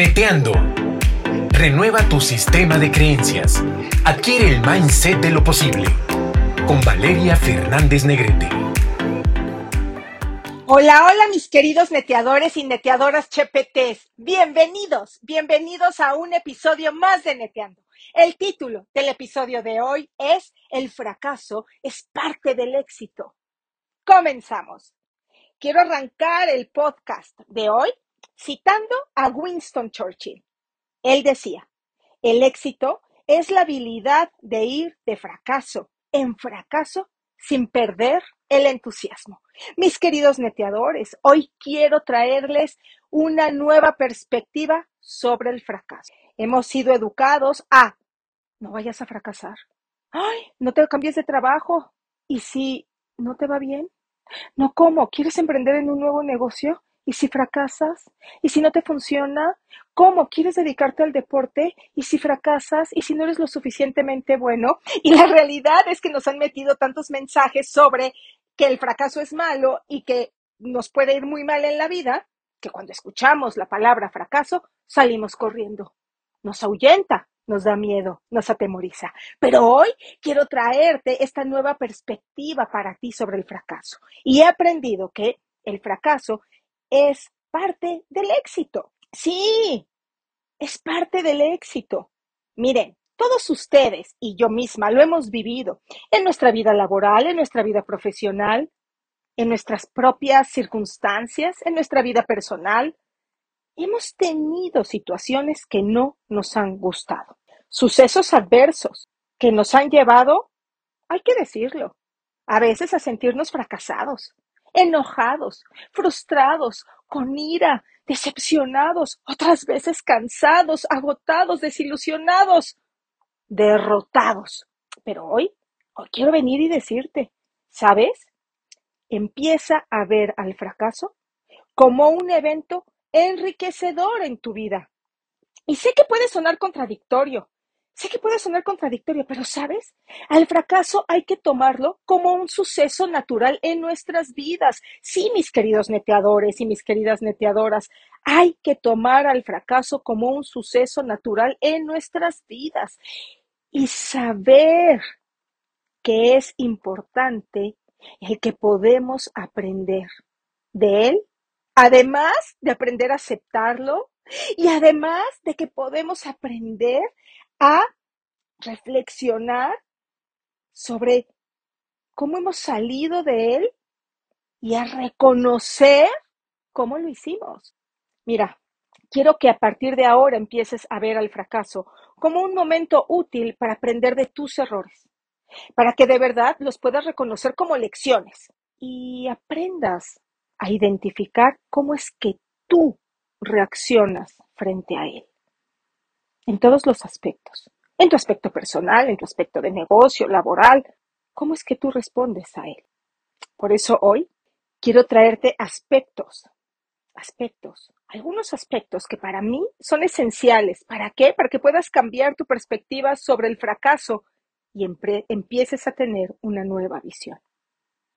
Neteando. Renueva tu sistema de creencias. Adquiere el mindset de lo posible. Con Valeria Fernández Negrete. Hola, hola mis queridos neteadores y neteadoras chepetes. Bienvenidos, bienvenidos a un episodio más de Neteando. El título del episodio de hoy es El fracaso es parte del éxito. Comenzamos. Quiero arrancar el podcast de hoy citando a Winston Churchill. Él decía, el éxito es la habilidad de ir de fracaso en fracaso sin perder el entusiasmo. Mis queridos neteadores, hoy quiero traerles una nueva perspectiva sobre el fracaso. Hemos sido educados a no vayas a fracasar. Ay, no te cambies de trabajo. ¿Y si no te va bien? No, ¿cómo? ¿Quieres emprender en un nuevo negocio? ¿Y si fracasas? ¿Y si no te funciona? ¿Cómo? ¿Quieres dedicarte al deporte? ¿Y si fracasas? ¿Y si no eres lo suficientemente bueno? Y la realidad es que nos han metido tantos mensajes sobre que el fracaso es malo y que nos puede ir muy mal en la vida, que cuando escuchamos la palabra fracaso salimos corriendo. Nos ahuyenta, nos da miedo, nos atemoriza. Pero hoy quiero traerte esta nueva perspectiva para ti sobre el fracaso. Y he aprendido que el fracaso es parte del éxito. Sí, es parte del éxito. Miren, todos ustedes y yo misma lo hemos vivido en nuestra vida laboral, en nuestra vida profesional, en nuestras propias circunstancias, en nuestra vida personal. Hemos tenido situaciones que no nos han gustado, sucesos adversos que nos han llevado, hay que decirlo, a veces a sentirnos fracasados, enojados, frustrados, con ira, decepcionados, otras veces cansados, agotados, desilusionados, derrotados. Pero hoy, hoy quiero venir y decirte, ¿sabes? Empieza a ver al fracaso como un evento enriquecedor en tu vida. Y sé que puede sonar contradictorio, Sé que puede sonar contradictorio, pero ¿sabes? Al fracaso hay que tomarlo como un suceso natural en nuestras vidas. Sí, mis queridos neteadores y mis queridas neteadoras, hay que tomar al fracaso como un suceso natural en nuestras vidas y saber que es importante el que podemos aprender de él, además de aprender a aceptarlo y además de que podemos aprender a reflexionar sobre cómo hemos salido de él y a reconocer cómo lo hicimos. Mira, quiero que a partir de ahora empieces a ver al fracaso como un momento útil para aprender de tus errores, para que de verdad los puedas reconocer como lecciones y aprendas a identificar cómo es que tú reaccionas frente a él en todos los aspectos, en tu aspecto personal, en tu aspecto de negocio, laboral, ¿cómo es que tú respondes a él? Por eso hoy quiero traerte aspectos, aspectos, algunos aspectos que para mí son esenciales. ¿Para qué? Para que puedas cambiar tu perspectiva sobre el fracaso y empieces a tener una nueva visión.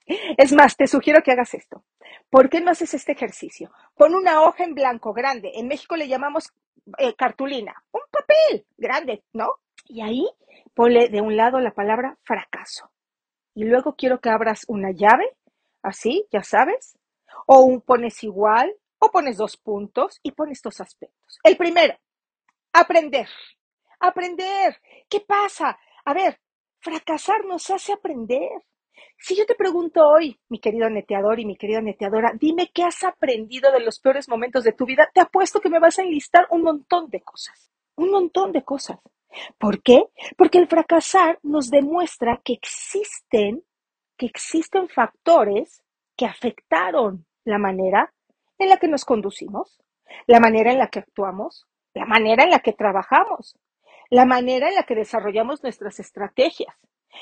Es más, te sugiero que hagas esto. ¿Por qué no haces este ejercicio? Pon una hoja en blanco grande. En México le llamamos eh, cartulina, un papel grande, ¿no? Y ahí ponle de un lado la palabra fracaso. Y luego quiero que abras una llave, así, ya sabes, o un pones igual, o pones dos puntos y pones dos aspectos. El primero, aprender. Aprender. ¿Qué pasa? A ver, fracasar nos hace aprender. Si yo te pregunto hoy, mi querido neteador y mi querida neteadora, dime qué has aprendido de los peores momentos de tu vida, te apuesto que me vas a enlistar un montón de cosas, un montón de cosas. ¿Por qué? Porque el fracasar nos demuestra que existen, que existen factores que afectaron la manera en la que nos conducimos, la manera en la que actuamos, la manera en la que trabajamos, la manera en la que desarrollamos nuestras estrategias,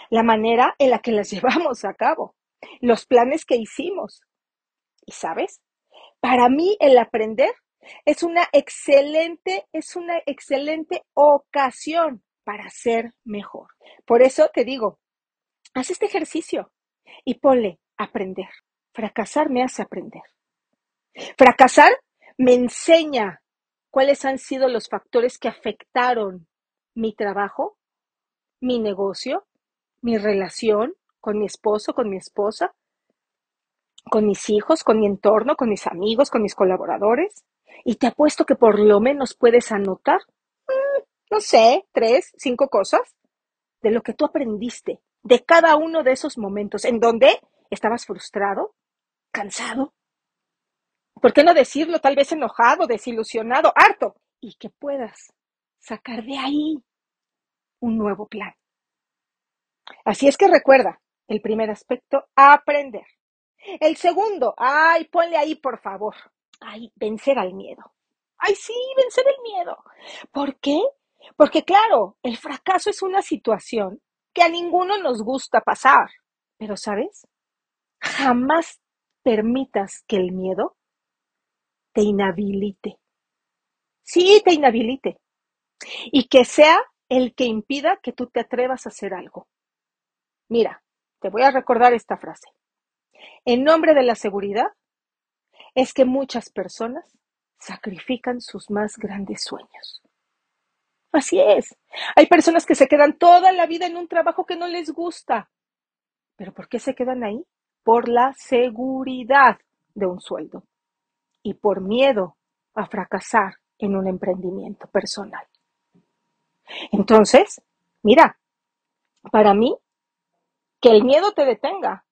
la manera en la que las llevamos a cabo, los planes que hicimos. ¿Y sabes? Para mí el aprender es una excelente, es una excelente ocasión para ser mejor. Por eso te digo, haz este ejercicio y ponle aprender. Fracasar me hace aprender. Fracasar me enseña cuáles han sido los factores que afectaron mi trabajo, mi negocio, mi relación con mi esposo, con mi esposa, con mis hijos, con mi entorno, con mis amigos, con mis colaboradores. Y te apuesto que por lo menos puedes anotar, mm, no sé, tres, cinco cosas de lo que tú aprendiste de cada uno de esos momentos en donde estabas frustrado, cansado. ¿Por qué no decirlo? Tal vez enojado, desilusionado, harto. Y que puedas sacar de ahí un nuevo plan. Así es que recuerda, el primer aspecto, aprender. El segundo, ay, ponle ahí por favor, ay, vencer al miedo. Ay, sí, vencer el miedo. ¿Por qué? Porque claro, el fracaso es una situación que a ninguno nos gusta pasar. Pero, ¿sabes? Jamás permitas que el miedo te inhabilite. Sí, te inhabilite. Y que sea el que impida que tú te atrevas a hacer algo. Mira, te voy a recordar esta frase. En nombre de la seguridad es que muchas personas sacrifican sus más grandes sueños. Así es. Hay personas que se quedan toda la vida en un trabajo que no les gusta. ¿Pero por qué se quedan ahí? Por la seguridad de un sueldo y por miedo a fracasar en un emprendimiento personal. Entonces, mira, para mí, que el miedo te detenga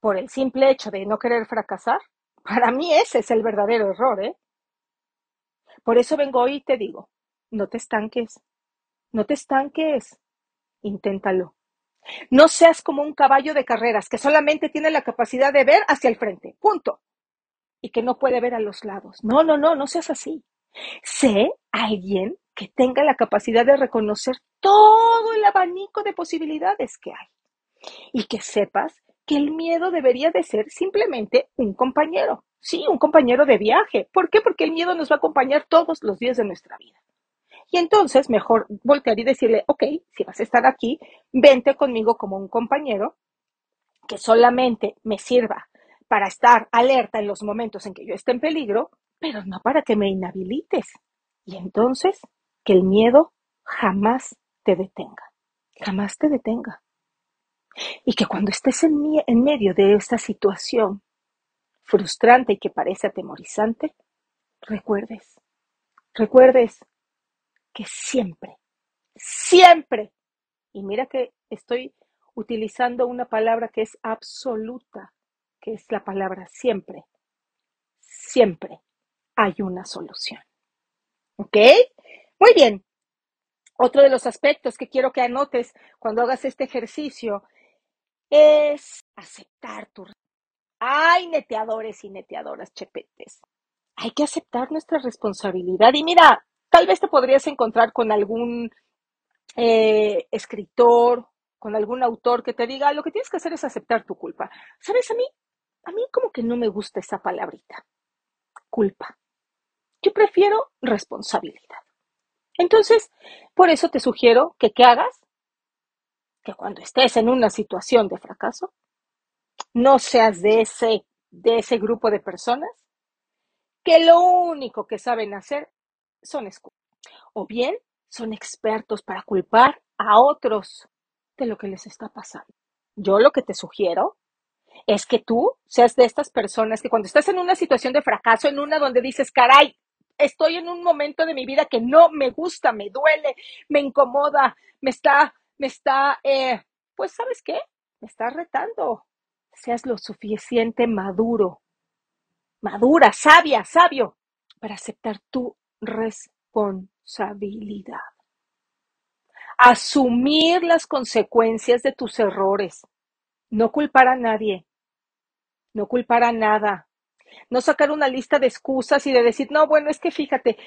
por el simple hecho de no querer fracasar, para mí ese es el verdadero error, ¿eh? Por eso vengo hoy y te digo, no te estanques, no te estanques, inténtalo. No seas como un caballo de carreras que solamente tiene la capacidad de ver hacia el frente, punto, y que no puede ver a los lados. No, no, no, no seas así. Sé alguien que tenga la capacidad de reconocer todo el abanico de posibilidades que hay y que sepas que el miedo debería de ser simplemente un compañero. Sí, un compañero de viaje. ¿Por qué? Porque el miedo nos va a acompañar todos los días de nuestra vida. Y entonces mejor voltear y decirle, ok, si vas a estar aquí, vente conmigo como un compañero que solamente me sirva para estar alerta en los momentos en que yo esté en peligro, pero no para que me inhabilites. Y entonces, que el miedo jamás te detenga, jamás te detenga. Y que cuando estés en, en medio de esta situación frustrante y que parece atemorizante, recuerdes, recuerdes que siempre, siempre, y mira que estoy utilizando una palabra que es absoluta, que es la palabra siempre, siempre hay una solución. ¿Ok? Muy bien. Otro de los aspectos que quiero que anotes cuando hagas este ejercicio es aceptar tu... Hay neteadores y neteadoras chepetes. Hay que aceptar nuestra responsabilidad. Y mira, tal vez te podrías encontrar con algún eh, escritor, con algún autor que te diga, lo que tienes que hacer es aceptar tu culpa. ¿Sabes? A mí, a mí como que no me gusta esa palabrita, culpa. Yo prefiero responsabilidad. Entonces, por eso te sugiero que ¿qué hagas? Cuando estés en una situación de fracaso, no seas de ese, de ese grupo de personas que lo único que saben hacer son excusas. O bien son expertos para culpar a otros de lo que les está pasando. Yo lo que te sugiero es que tú seas de estas personas que cuando estás en una situación de fracaso, en una donde dices, caray, estoy en un momento de mi vida que no me gusta, me duele, me incomoda, me está, me está, eh, pues, ¿sabes qué? Me está retando. Seas lo suficiente maduro, madura, sabia, sabio, para aceptar tu responsabilidad. Asumir las consecuencias de tus errores. No culpar a nadie. No culpar a nada no sacar una lista de excusas y de decir, no, bueno, es que fíjate,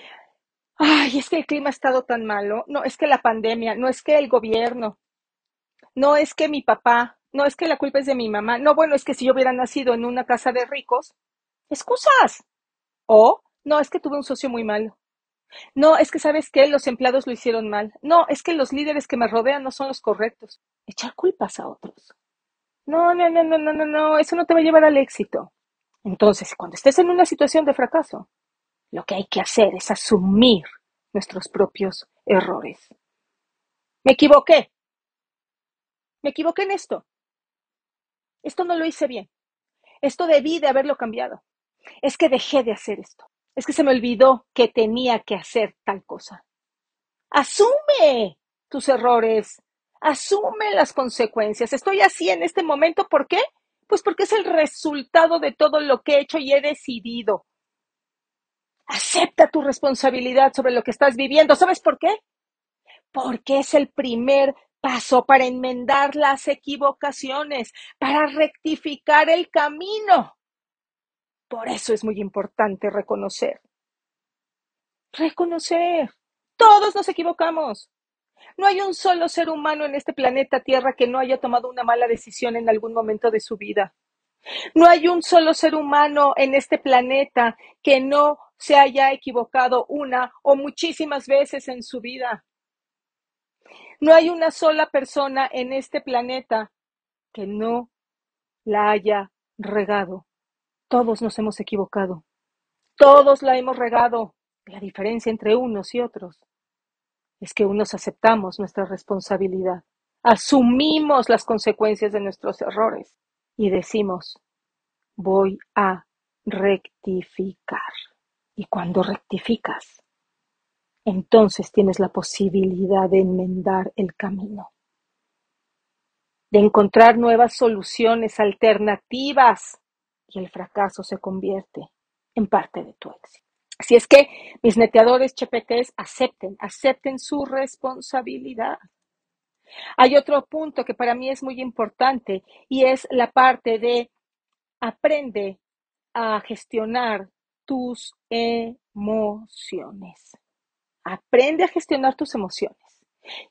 ay, es que el clima ha estado tan malo, no, es que la pandemia, no es que el gobierno, no es que mi papá, no es que la culpa es de mi mamá, no, bueno, es que si yo hubiera nacido en una casa de ricos, excusas. O, no, es que tuve un socio muy malo. No, es que sabes que los empleados lo hicieron mal. No, es que los líderes que me rodean no son los correctos. Echar culpas a otros. No, no, no, no, no, no, no, eso no te va a llevar al éxito. Entonces, cuando estés en una situación de fracaso, Lo que hay que hacer es asumir nuestros propios errores. Me equivoqué. Me equivoqué en esto. Esto no lo hice bien. Esto debí de haberlo cambiado. Es que dejé de hacer esto. Es que se me olvidó que tenía que hacer tal cosa. Asume tus errores. Asume las consecuencias. Estoy así en este momento. ¿Por qué? Pues porque es el resultado de todo lo que he hecho y he decidido. Acepta tu responsabilidad sobre lo que estás viviendo. ¿Sabes por qué? Porque es el primer paso para enmendar las equivocaciones, para rectificar el camino. Por eso es muy importante reconocer. Reconocer. Todos nos equivocamos. No hay un solo ser humano en este planeta Tierra que no haya tomado una mala decisión en algún momento de su vida. No hay un solo ser humano en este planeta que no se haya equivocado una o muchísimas veces en su vida. No hay una sola persona en este planeta que no la haya regado. Todos nos hemos equivocado. Todos la hemos regado. La diferencia entre unos y otros es que unos aceptamos nuestra responsabilidad, asumimos las consecuencias de nuestros errores y decimos, voy a rectificar. Y cuando rectificas, entonces tienes la posibilidad de enmendar el camino, de encontrar nuevas soluciones alternativas y el fracaso se convierte en parte de tu éxito. Así es que mis neteadores chepetes acepten, acepten su responsabilidad. Hay otro punto que para mí es muy importante y es la parte de aprende a gestionar tus emociones. Aprende a gestionar tus emociones.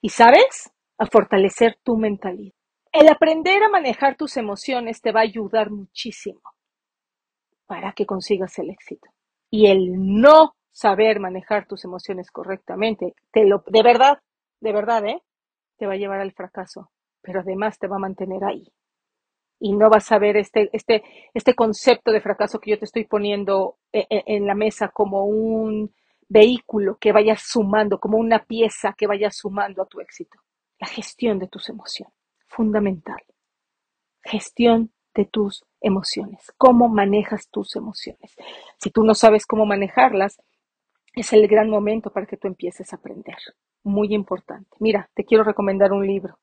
Y sabes, a fortalecer tu mentalidad. El aprender a manejar tus emociones te va a ayudar muchísimo para que consigas el éxito. Y el no saber manejar tus emociones correctamente, te lo, de verdad, de verdad, ¿eh? Te va a llevar al fracaso, pero además te va a mantener ahí. Y no vas a ver este, este, este concepto de fracaso que yo te estoy poniendo en, e, en la mesa como un vehículo que vaya sumando, como una pieza que vaya sumando a tu éxito. La gestión de tus emociones, fundamental. Gestión de tus emociones, cómo manejas tus emociones. Si tú no sabes cómo manejarlas, es el gran momento para que tú empieces a aprender. Muy importante. Mira, te quiero recomendar un libro,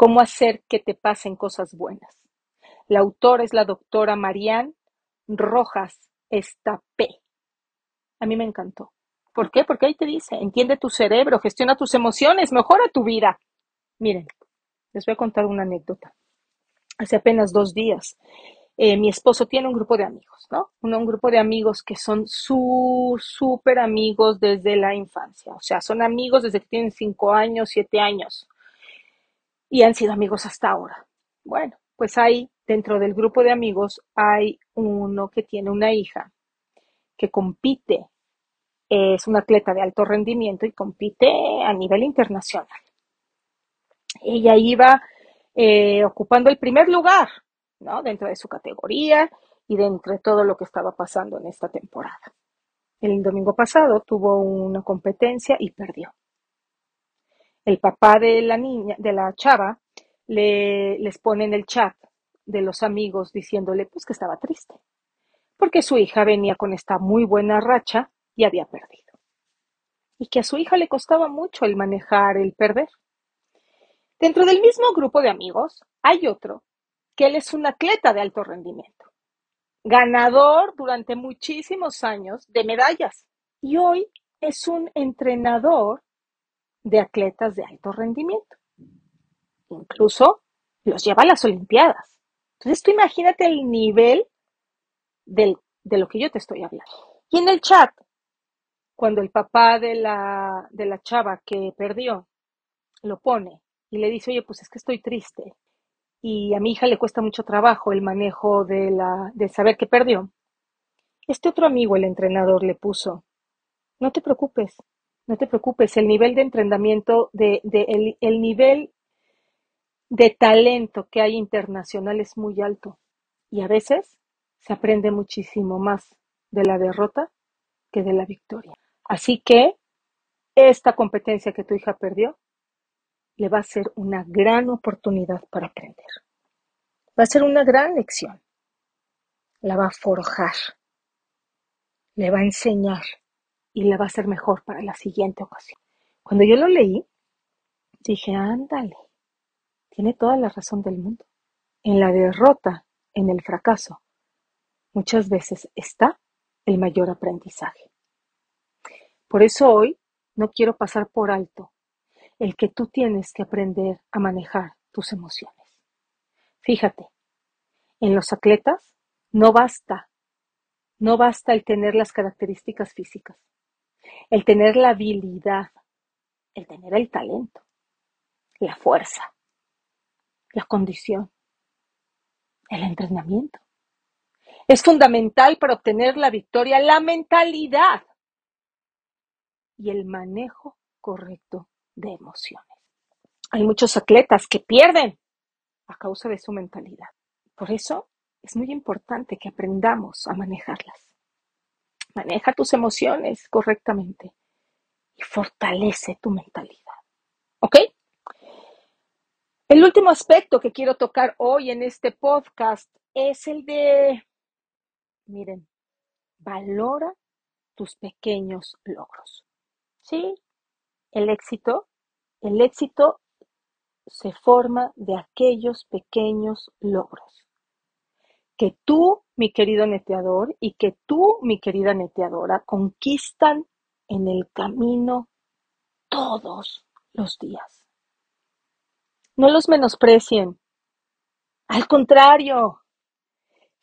Cómo hacer que te pasen cosas buenas. La autora es la doctora Marianne Rojas Estapé. A mí me encantó. ¿Por qué? Porque ahí te dice, entiende tu cerebro, gestiona tus emociones, mejora tu vida. Miren, les voy a contar una anécdota hace apenas dos días. Eh, mi esposo tiene un grupo de amigos, ¿no? Un, grupo de amigos que son súper amigos desde la infancia, o sea, son amigos desde que tienen cinco años, siete años, y han sido amigos hasta ahora. Bueno, pues ahí, dentro del grupo de amigos, hay uno que tiene una hija que compite, es un atleta de alto rendimiento y compite a nivel internacional. Ella iba eh, ocupando el primer lugar, ¿no? Dentro de su categoría y dentro de todo lo que estaba pasando en esta temporada. El domingo pasado tuvo una competencia y perdió. El papá de la niña, de la chava, le, les pone en el chat de los amigos diciéndole pues que estaba triste, porque su hija venía con esta muy buena racha y había perdido. Y que a su hija le costaba mucho el manejar el perder. Dentro del mismo grupo de amigos hay otro que él es un atleta de alto rendimiento, ganador durante muchísimos años de medallas y hoy es un entrenador de atletas de alto rendimiento. Incluso los lleva a las Olimpiadas. Entonces tú imagínate el nivel de lo que yo te estoy hablando. Y en el chat, cuando el papá de la, de la chava que perdió lo pone y le dice, oye, pues es que estoy triste y a mi hija le cuesta mucho trabajo el manejo de, la, de saber que perdió. Este otro amigo, el entrenador, le puso, no te preocupes, no te preocupes, el nivel de entrenamiento, de, el, el nivel de talento que hay internacional es muy alto y a veces se aprende muchísimo más de la derrota que de la victoria. Así que esta competencia que tu hija perdió le va a ser una gran oportunidad para aprender. Va a ser una gran lección. La va a forjar, le va a enseñar y la va a hacer mejor para la siguiente ocasión. Cuando yo lo leí, dije, ándale, tiene toda la razón del mundo. En la derrota, en el fracaso, muchas veces está el mayor aprendizaje. Por eso hoy no quiero pasar por alto el que tú tienes que aprender a manejar tus emociones. Fíjate, en los atletas no basta, no basta el tener las características físicas, el tener la habilidad, el tener el talento, la fuerza, la condición, el entrenamiento. Es fundamental para obtener la victoria la mentalidad y el manejo correcto de emociones. Hay muchos atletas que pierden a causa de su mentalidad. Por eso es muy importante que aprendamos a manejarlas. Maneja tus emociones correctamente y fortalece tu mentalidad. ¿Ok? El último aspecto que quiero tocar hoy en este podcast es el de, miren, valora tus pequeños logros. Sí, el éxito, el éxito se forma de aquellos pequeños logros que tú, mi querido neteador, y que tú, mi querida neteadora, conquistan en el camino todos los días. No los menosprecien. Al contrario,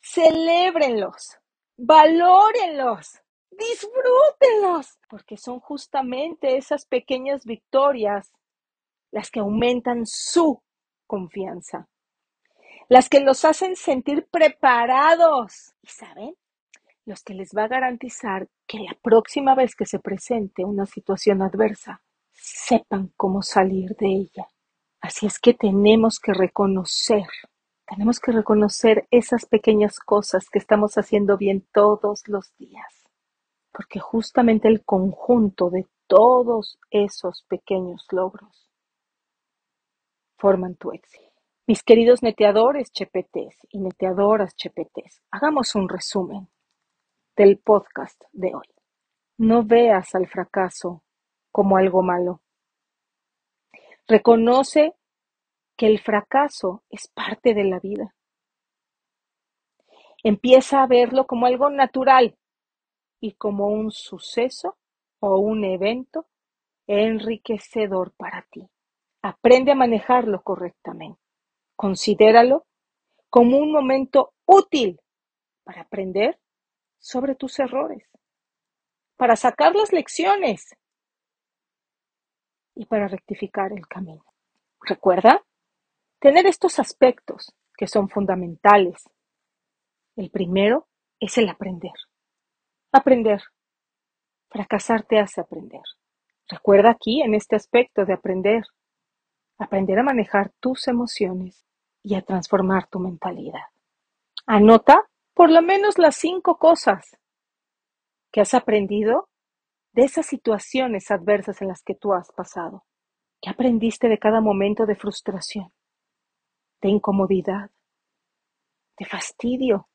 celébrenlos, valórenlos, disfrútenlos, porque son justamente esas pequeñas victorias las que aumentan su confianza, las que los hacen sentir preparados. ¿Y saben? Los que les va a garantizar que la próxima vez que se presente una situación adversa, sepan cómo salir de ella. Así es que tenemos que reconocer, tenemos que reconocer esas pequeñas cosas que estamos haciendo bien todos los días, porque justamente el conjunto de todos esos pequeños logros forman tu éxito. Mis queridos neteadores chepetes y neteadoras chepetes, hagamos un resumen del podcast de hoy. No veas al fracaso como algo malo. Reconoce que el fracaso es parte de la vida. Empieza a verlo como algo natural y como un suceso o un evento enriquecedor para ti. Aprende a manejarlo correctamente. Considéralo como un momento útil para aprender sobre tus errores, para sacar las lecciones y para rectificar el camino. Recuerda tener estos aspectos que son fundamentales. El primero es el aprender. Aprender. Fracasar te hace aprender. Recuerda aquí en este aspecto de aprender. Aprender a manejar tus emociones y a transformar tu mentalidad. Anota por lo menos las cinco cosas que has aprendido de esas situaciones adversas en las que tú has pasado. ¿Qué aprendiste de cada momento de frustración, de incomodidad, de fastidio,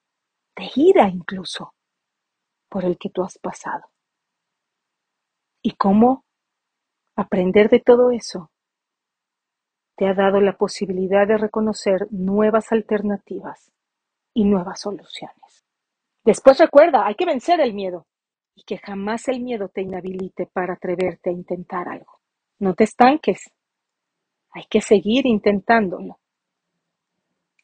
de ira incluso, por el que tú has pasado? ¿Y cómo aprender de todo eso te ha dado la posibilidad de reconocer nuevas alternativas y nuevas soluciones? Después recuerda, hay que vencer el miedo y que jamás el miedo te inhabilite para atreverte a intentar algo. No te estanques. Hay que seguir intentándolo.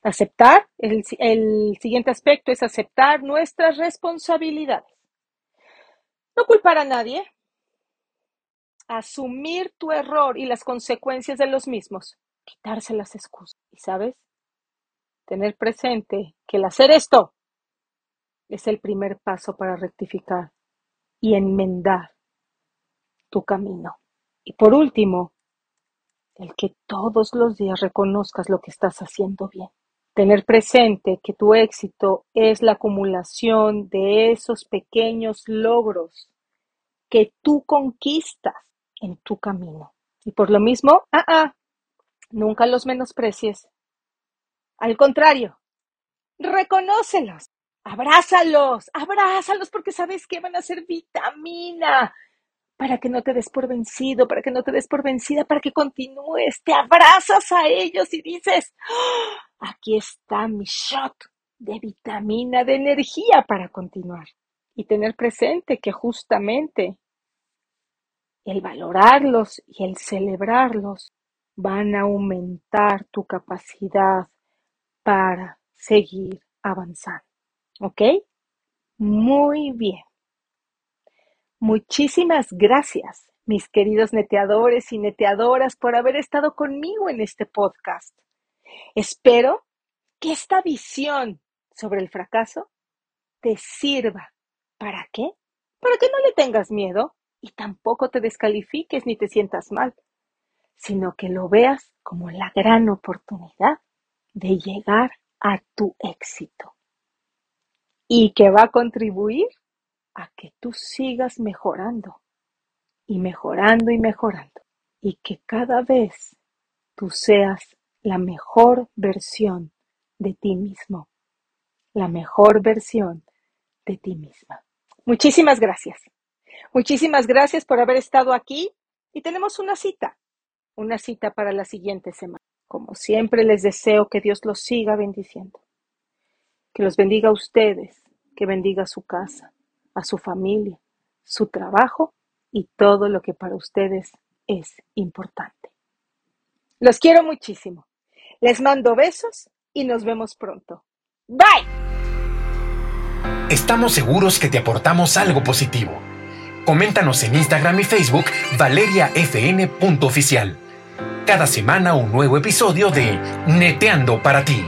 Aceptar, el, el, siguiente aspecto es aceptar nuestras responsabilidades. No culpar a nadie. Asumir tu error y las consecuencias de los mismos. Quitarse las excusas. Y sabes, tener presente que el hacer esto es el primer paso para rectificar y enmendar tu camino. Y por último, el que todos los días reconozcas lo que estás haciendo bien. Tener presente que tu éxito es la acumulación de esos pequeños logros que tú conquistas en tu camino. Y por lo mismo, ah, ah, nunca los menosprecies. Al contrario, reconócelos, abrázalos, abrázalos porque sabes que van a ser vitamina para que no te des por vencido, para que no te des por vencida, para que continúes, te abrazas a ellos y dices, ¡Ah! aquí está mi shot de vitamina, de energía para continuar. Y tener presente que justamente el valorarlos y el celebrarlos van a aumentar tu capacidad para seguir avanzando. ¿Ok? Muy bien. Muchísimas gracias, mis queridos neteadores y neteadoras, por haber estado conmigo en este podcast. Espero que esta visión sobre el fracaso te sirva. ¿Para qué? Para que no le tengas miedo y tampoco te descalifiques ni te sientas mal, sino que lo veas como la gran oportunidad de llegar a tu éxito y que va a contribuir a que tú sigas mejorando y mejorando y mejorando y que cada vez tú seas la mejor versión de ti mismo, la mejor versión de ti misma. Muchísimas gracias. Muchísimas gracias por haber estado aquí y tenemos una cita, una cita para la siguiente semana. Como siempre les deseo que Dios los siga bendiciendo, que los bendiga a ustedes, que bendiga su casa, a su familia, su trabajo y todo lo que para ustedes es importante. Los quiero muchísimo. Les mando besos y nos vemos pronto. Bye. Estamos seguros que te aportamos algo positivo. Coméntanos en Instagram y Facebook valeriafn.oficial. Cada semana un nuevo episodio de Neteando para ti.